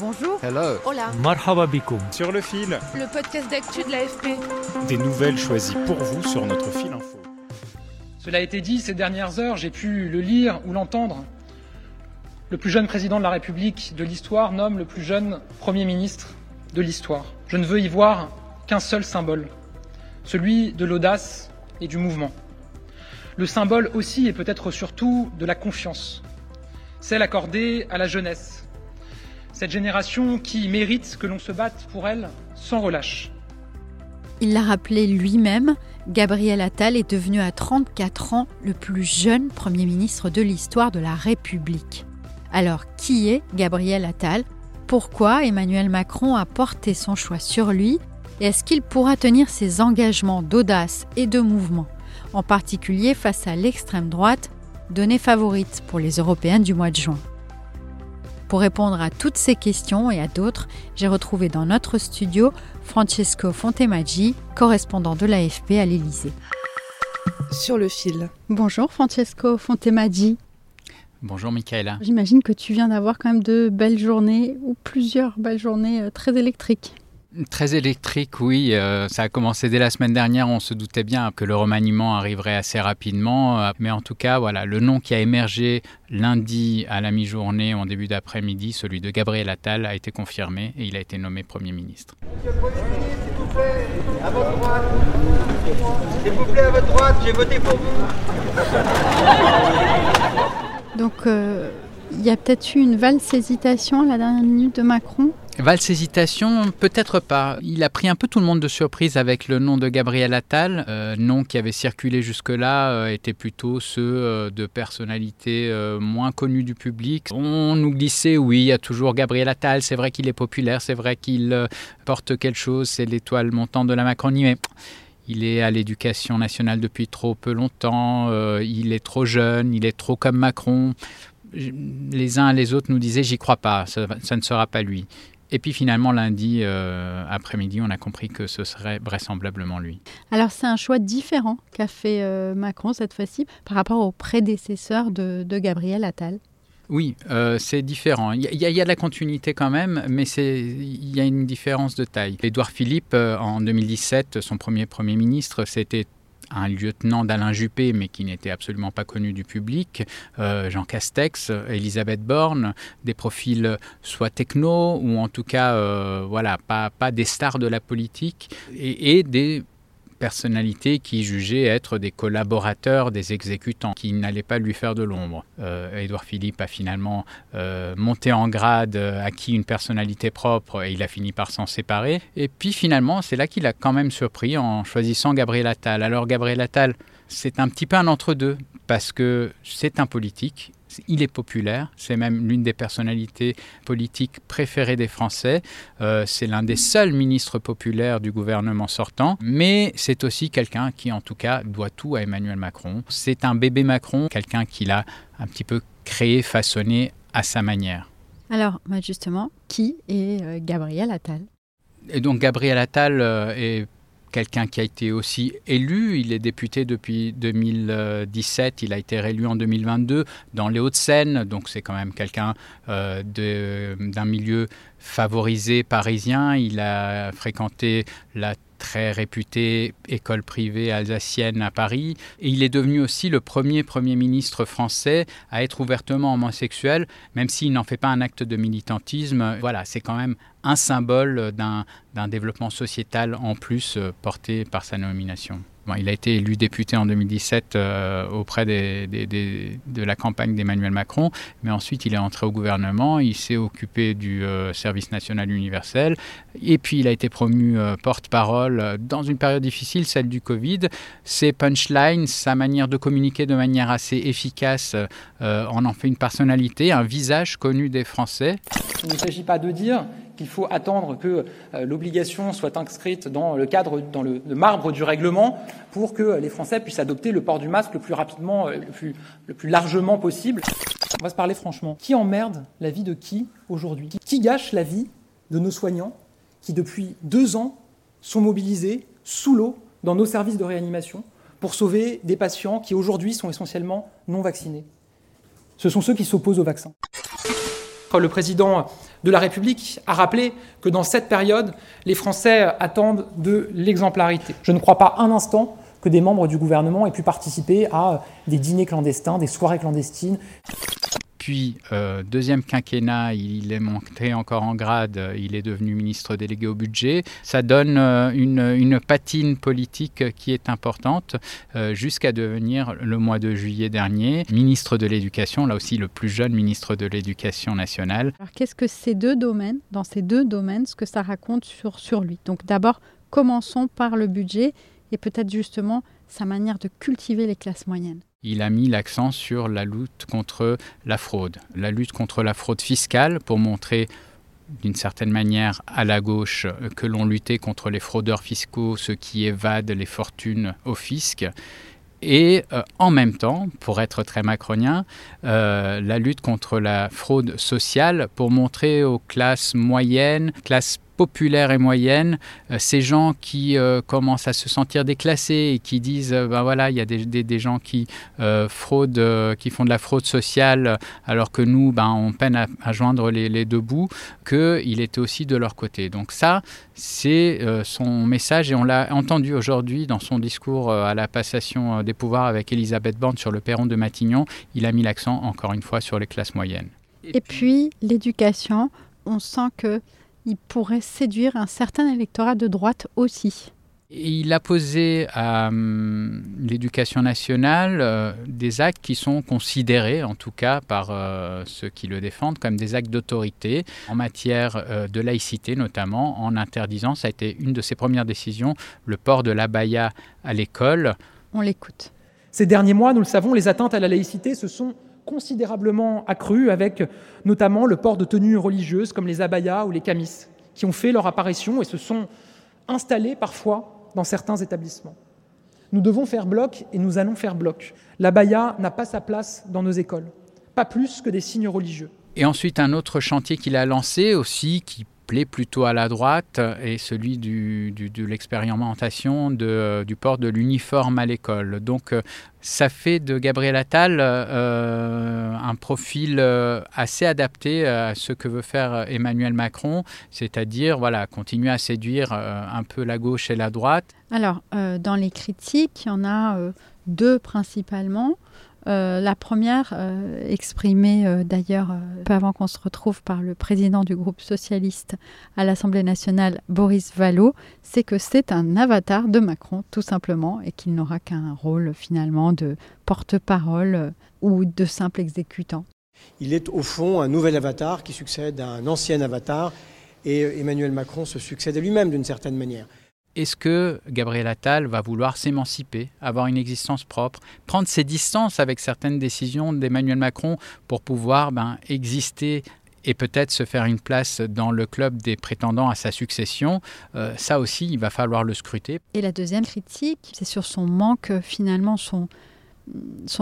Bonjour. Hello. Hola. Marhaba bikoum. Sur le fil, Le podcast d'actu de l'AFP. des nouvelles choisies pour vous sur notre fil info. Cela a été dit ces dernières heures, j'ai pu le lire ou l'entendre. Le plus jeune président de la République de l'histoire nomme le plus jeune Premier ministre de l'histoire. Je ne veux y voir qu'un seul symbole, celui de l'audace et du mouvement. Le symbole aussi et peut-être surtout de la confiance, celle accordée à la jeunesse, cette génération qui mérite que l'on se batte pour elle sans relâche. Il l'a rappelé lui-même, Gabriel Attal est devenu à 34 ans le plus jeune Premier ministre de l'histoire de la République. Alors, qui est Gabriel Attal? Pourquoi Emmanuel Macron a porté son choix sur lui? Et est-ce qu'il pourra tenir ses engagements d'audace et de mouvement, en particulier face à l'extrême droite, donnée favorite pour les Européennes du mois de juin? Pour répondre à toutes ces questions et à d'autres, j'ai retrouvé dans notre studio Francesco Fontemaggi, correspondant de l'AFP à l'Élysée. Sur le fil. Bonjour Francesco Fontemaggi. Bonjour Michaela. J'imagine que tu viens d'avoir quand même de belles journées ou plusieurs belles journées euh, très électriques. Très électrique, oui. euh, ça a commencé dès la semaine dernière. On se doutait bien que le remaniement arriverait assez rapidement. euh, mais en tout cas, voilà, le nom qui a émergé lundi à la mi-journée, en début d'après-midi, celui de Gabriel Attal, a été confirmé et il a été nommé Premier ministre. S'il vous plaît, à votre droite, j'ai voté pour vous. Donc euh, il y a peut-être eu une valse hésitation la dernière minute de Macron. Valse hésitation, peut-être pas. Il a pris un peu tout le monde de surprise avec le nom de Gabriel Attal. Euh, nom qui avait circulé jusque-là euh, était plutôt ceux euh, de personnalités euh, moins connues du public. On nous glissait, oui, il y a toujours Gabriel Attal, c'est vrai qu'il est populaire, c'est vrai qu'il euh, porte quelque chose, c'est l'étoile montante de la Macronie, mais il est à l'éducation nationale depuis trop peu longtemps, il est trop jeune, il est trop comme Macron. Les uns et les autres nous disaient, j'y crois pas, ça, ça ne sera pas lui. Et puis finalement, lundi euh, après-midi, on a compris que ce serait vraisemblablement lui. Alors c'est un choix différent qu'a fait euh, Macron cette fois-ci par rapport au prédécesseur de, de Gabriel Attal. Oui, euh, c'est différent. Il y, y a- il y a de la continuité quand même, mais c'est- il y a une différence de taille. Édouard Philippe, en 2017, son premier Premier ministre, c'était un lieutenant d'Alain Juppé, mais qui n'était absolument pas connu du public, euh, Jean Castex, Elisabeth Borne, des profils soit techno ou en tout cas, euh, voilà, pas, pas des stars de la politique, et, et des personnalités qui jugeaient être des collaborateurs des exécutants, qui n'allaient pas lui faire de l'ombre. Euh, Édouard Philippe a finalement euh, monté en grade, euh, acquis une personnalité propre et il a fini par s'en séparer. Et puis finalement, c'est là qu'il a quand même surpris en choisissant Gabriel Attal. Alors Gabriel Attal, c'est un petit peu un entre-deux parce que c'est un politique. Il est populaire, c'est même l'une des personnalités politiques préférées des Français. Euh, c'est l'un des seuls ministres populaires du gouvernement sortant, mais c'est aussi quelqu'un qui, en tout cas, doit tout à Emmanuel Macron. C'est un bébé Macron, quelqu'un qu'il a un petit peu créé, façonné à sa manière. Alors bah, justement, qui est euh, Gabriel Attal? Et donc Gabriel Attal euh, est quelqu'un qui a été aussi élu. Il est député depuis 2017. Il a été réélu en 2022 dans les Hauts-de-Seine. Donc c'est quand même quelqu'un euh, d'un milieu favorisé parisien. Il a fréquenté la très réputée école privée alsacienne à Paris. Et il est devenu aussi le premier Premier ministre français à être ouvertement homosexuel, même s'il n'en fait pas un acte de militantisme. Voilà, c'est quand même un symbole d'un développement sociétal en plus euh, porté par sa nomination. Il a été élu député en 2017 euh, auprès de la campagne d'Emmanuel Macron, mais ensuite il est entré au gouvernement, il s'est occupé du euh, service national universel, et puis il a été promu euh, porte-parole dans une période difficile, celle du Covid. Ses punchlines, sa manière de communiquer de manière assez efficace, en en fait une personnalité, un visage connu des Français. Il ne s'agit pas de dire qu'il faut attendre que euh, l'obligation soit inscrite dans le cadre, dans le, marbre du règlement, pour que les Français puissent adopter le port du masque le plus rapidement, euh, le plus, le plus largement possible. On va se parler franchement. Qui emmerde la vie de qui aujourd'hui? Qui gâche la vie de nos soignants qui, depuis deux ans, sont mobilisés sous l'eau dans nos services de réanimation pour sauver des patients qui aujourd'hui sont essentiellement non vaccinés? Ce sont ceux qui s'opposent au vaccin. Le président de la République a rappelé que dans cette période, les Français attendent de l'exemplarité. Je ne crois pas un instant que des membres du gouvernement aient pu participer à des dîners clandestins, des soirées clandestines. Puis, euh, deuxième quinquennat, il est monté encore en grade, il est devenu ministre délégué au budget. Ça donne euh, une, patine politique qui est importante euh, jusqu'à devenir, le mois de juillet dernier, ministre de l'Éducation, là aussi le plus jeune ministre de l'Éducation nationale. Alors, qu'est-ce que ces deux domaines, dans ces deux domaines, ce que ça raconte sur, sur lui? Donc, d'abord, commençons par le budget et peut-être justement sa manière de cultiver les classes moyennes il a mis l'accent sur la lutte contre la fraude, la lutte contre la fraude fiscale pour montrer d'une certaine manière à la gauche que l'on luttait contre les fraudeurs fiscaux, ceux qui évadent les fortunes au fisc. Et euh, en même temps, pour être très macronien, euh, la lutte contre la fraude sociale pour montrer aux classes moyennes, classes populaire et moyenne, euh, ces gens qui euh, commencent à se sentir déclassés et qui disent ben voilà il y a des, des, gens qui fraudent qui font de la fraude sociale alors que nous ben on peine à, joindre les, les, deux bouts qu'il était aussi de leur côté. Donc ça c'est son message et on l'a entendu aujourd'hui dans son discours à la passation des pouvoirs avec Elisabeth Borne sur le perron de Matignon. Il a mis l'accent encore une fois sur les classes moyennes. Et puis l'éducation on sent que il pourrait séduire un certain électorat de droite aussi. Il a posé à hum, l'éducation nationale euh, des actes qui sont considérés, en tout cas par euh, ceux qui le défendent, comme des actes d'autorité en matière euh, de laïcité, notamment en interdisant, ça a été une de ses premières décisions, le port de l'abaya à l'école. On l'écoute. Ces derniers mois, nous le savons, les atteintes à la laïcité se sont considérablement accru avec notamment le port de tenues religieuses comme les abayas ou les camis, qui ont fait leur apparition et se sont installés parfois dans certains établissements. Nous devons faire bloc et nous allons faire bloc. L'abaya n'a pas sa place dans nos écoles, pas plus que des signes religieux. Et ensuite, un autre chantier qu'il a lancé aussi, qui plutôt à la droite est celui du, de l'expérimentation du port de l'uniforme à l'école. Donc euh, ça fait de Gabriel Attal euh, un profil euh, assez adapté à ce que veut faire Emmanuel Macron, c'est-à-dire voilà, continuer à séduire un peu la gauche et la droite. Alors, dans les critiques, il y en a deux principalement. Euh, la première, euh, exprimée euh, d'ailleurs peu avant qu'on se retrouve par le président du groupe socialiste à l'Assemblée nationale, Boris Vallaud, c'est que c'est un avatar de Macron, tout simplement, et qu'il n'aura qu'un rôle finalement de porte-parole ou de simple exécutant. Il est au fond un nouvel avatar qui succède à un ancien avatar, et Emmanuel Macron se succède à lui-même d'une certaine manière. Est-ce que Gabriel Attal va vouloir s'émanciper, avoir une existence propre, prendre ses distances avec certaines décisions d'Emmanuel Macron pour pouvoir ben, exister et peut-être se faire une place dans le club des prétendants à sa succession, euh, ça aussi, il va falloir le scruter. Et la deuxième critique, c'est sur son manque, finalement, son,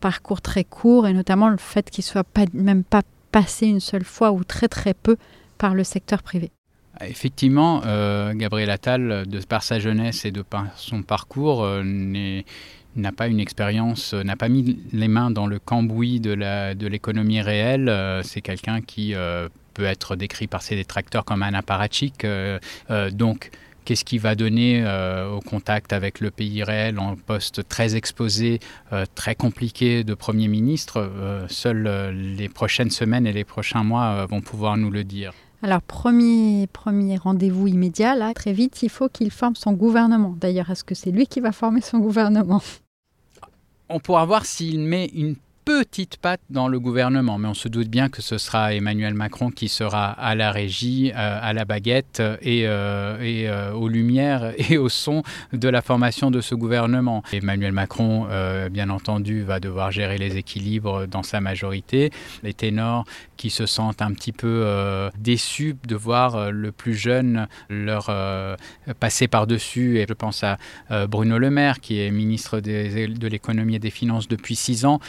parcours très court, et notamment le fait qu'il ne soit pas, même pas passé une seule fois ou très très peu par le secteur privé. Effectivement, euh, Gabriel Attal, de par sa jeunesse et de par son parcours, euh, n'a pas une expérience, euh, n'a pas mis les mains dans le cambouis de l'économie réelle. C'est quelqu'un qui peut être décrit par ses détracteurs comme un apparatchik. donc, qu'est-ce qui va donner au contact avec le pays réel en poste très exposé, très compliqué de Premier ministre? Seules les prochaines semaines et les prochains mois vont pouvoir nous le dire. Alors, premier, premier rendez-vous immédiat, là, très vite, il faut qu'il forme son gouvernement. D'ailleurs, est-ce que c'est lui qui va former son gouvernement? On pourra voir s'il met une petite patte dans le gouvernement, mais on se doute bien que ce sera Emmanuel Macron qui sera à la régie, euh, à la baguette et, euh, euh, aux lumières et au son de la formation de ce gouvernement. Emmanuel Macron, bien entendu, va devoir gérer les équilibres dans sa majorité. Les ténors qui se sentent un petit peu déçus de voir le plus jeune leur passer par-dessus, et je pense à Bruno Le Maire, qui est ministre des, de l'économie et des finances depuis six ans,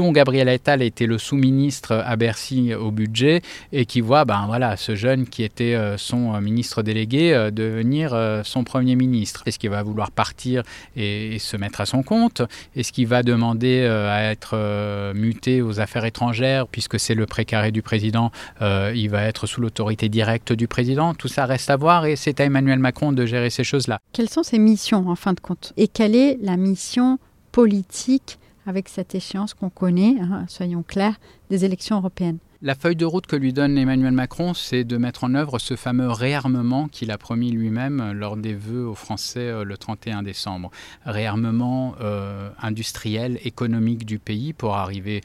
dont Gabriel Attal était le sous-ministre à Bercy au budget et qui voit ben, voilà, ce jeune qui était euh, son euh, ministre délégué euh, devenir son Premier ministre. Est-ce qu'il va vouloir partir et, se mettre à son compte? Est-ce qu'il va demander à être muté aux affaires étrangères puisque c'est le précaré du président Il va être sous l'autorité directe du président? Tout ça reste à voir et c'est à Emmanuel Macron de gérer ces choses-là. Quelles sont ses missions en fin de compte? Et quelle est la mission politique avec cette échéance qu'on connaît, hein, soyons clairs, des élections européennes. La feuille de route que lui donne Emmanuel Macron, c'est de mettre en œuvre ce fameux réarmement qu'il a promis lui-même lors des vœux aux Français euh, le 31 décembre. Réarmement euh, industriel, économique du pays pour arriver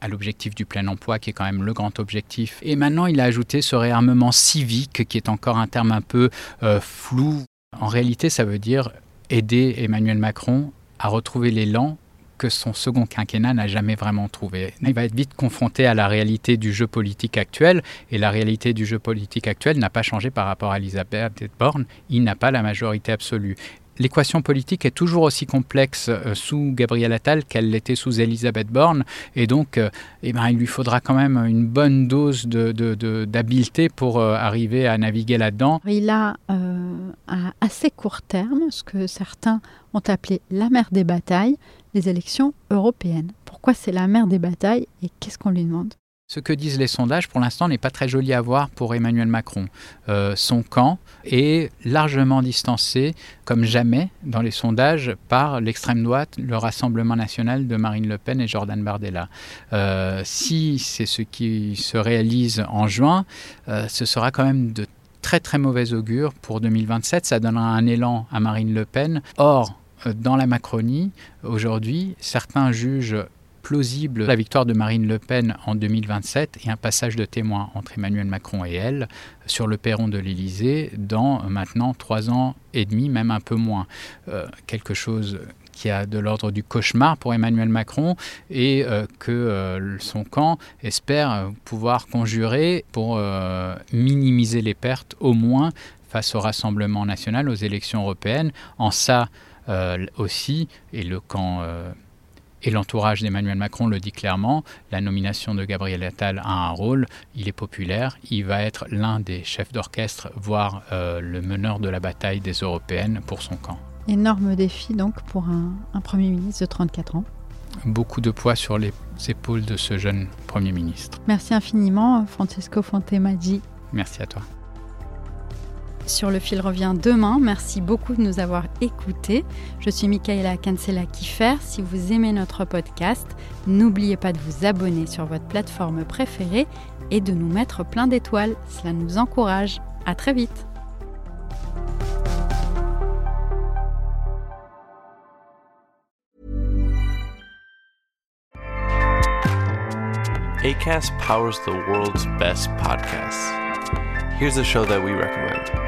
à l'objectif du plein emploi, qui est quand même le grand objectif. Et maintenant, il a ajouté ce réarmement civique, qui est encore un terme un peu euh, flou. En réalité, ça veut dire aider Emmanuel Macron à retrouver l'élan que son second quinquennat n'a jamais vraiment trouvé. Il va être vite confronté à la réalité du jeu politique actuel, et la réalité du jeu politique actuel n'a pas changé par rapport à Elisabeth Borne. Il n'a pas la majorité absolue l'équation politique est toujours aussi complexe euh, sous Gabriel Attal qu'elle l'était sous Elisabeth Borne. Et donc, euh, eh ben, il lui faudra quand même une bonne dose d'habileté pour euh, arriver à naviguer là-dedans. Il a à assez court terme ce que certains ont appelé la mer des batailles, les élections européennes. Pourquoi c'est la mère des batailles et qu'est-ce qu'on lui demande? Ce que disent les sondages, pour l'instant, n'est pas très joli à voir pour Emmanuel Macron. Euh, son camp est largement distancé, comme jamais, dans les sondages, par l'extrême droite, le Rassemblement national de Marine Le Pen et Jordan Bardella. Euh, si c'est ce qui se réalise en juin, euh, ce sera quand même de très très mauvais augure pour 2027. Ça donnera un élan à Marine Le Pen. Or, dans la Macronie, aujourd'hui, certains jugent plausible la victoire de Marine Le Pen en 2027 et un passage de témoin entre Emmanuel Macron et elle sur le perron de l'Élysée dans euh, maintenant trois ans et demi, même un peu moins. Euh, quelque chose qui a de l'ordre du cauchemar pour Emmanuel Macron et que son camp espère pouvoir conjurer pour minimiser les pertes au moins face au Rassemblement national, aux élections européennes. En ça, euh, aussi, et le camp euh, et l'entourage d'Emmanuel Macron le dit clairement, la nomination de Gabriel Attal a un rôle, il est populaire, il va être l'un des chefs d'orchestre, voire euh, le meneur de la bataille des européennes pour son camp. Énorme défi donc pour un, un Premier ministre de 34 ans. Beaucoup de poids sur les épaules de ce jeune Premier ministre. Merci infiniment Francesco Fontemaggi. Merci à toi. Sur le fil revient demain. Merci beaucoup de nous avoir écoutés. Je suis Michaela Cancela Kiffer. Si vous aimez notre podcast, n'oubliez pas de vous abonner sur votre plateforme préférée et de nous mettre plein d'étoiles. Cela nous encourage. À très vite. ACAST powers the world's best podcasts. Here's a show that we recommend.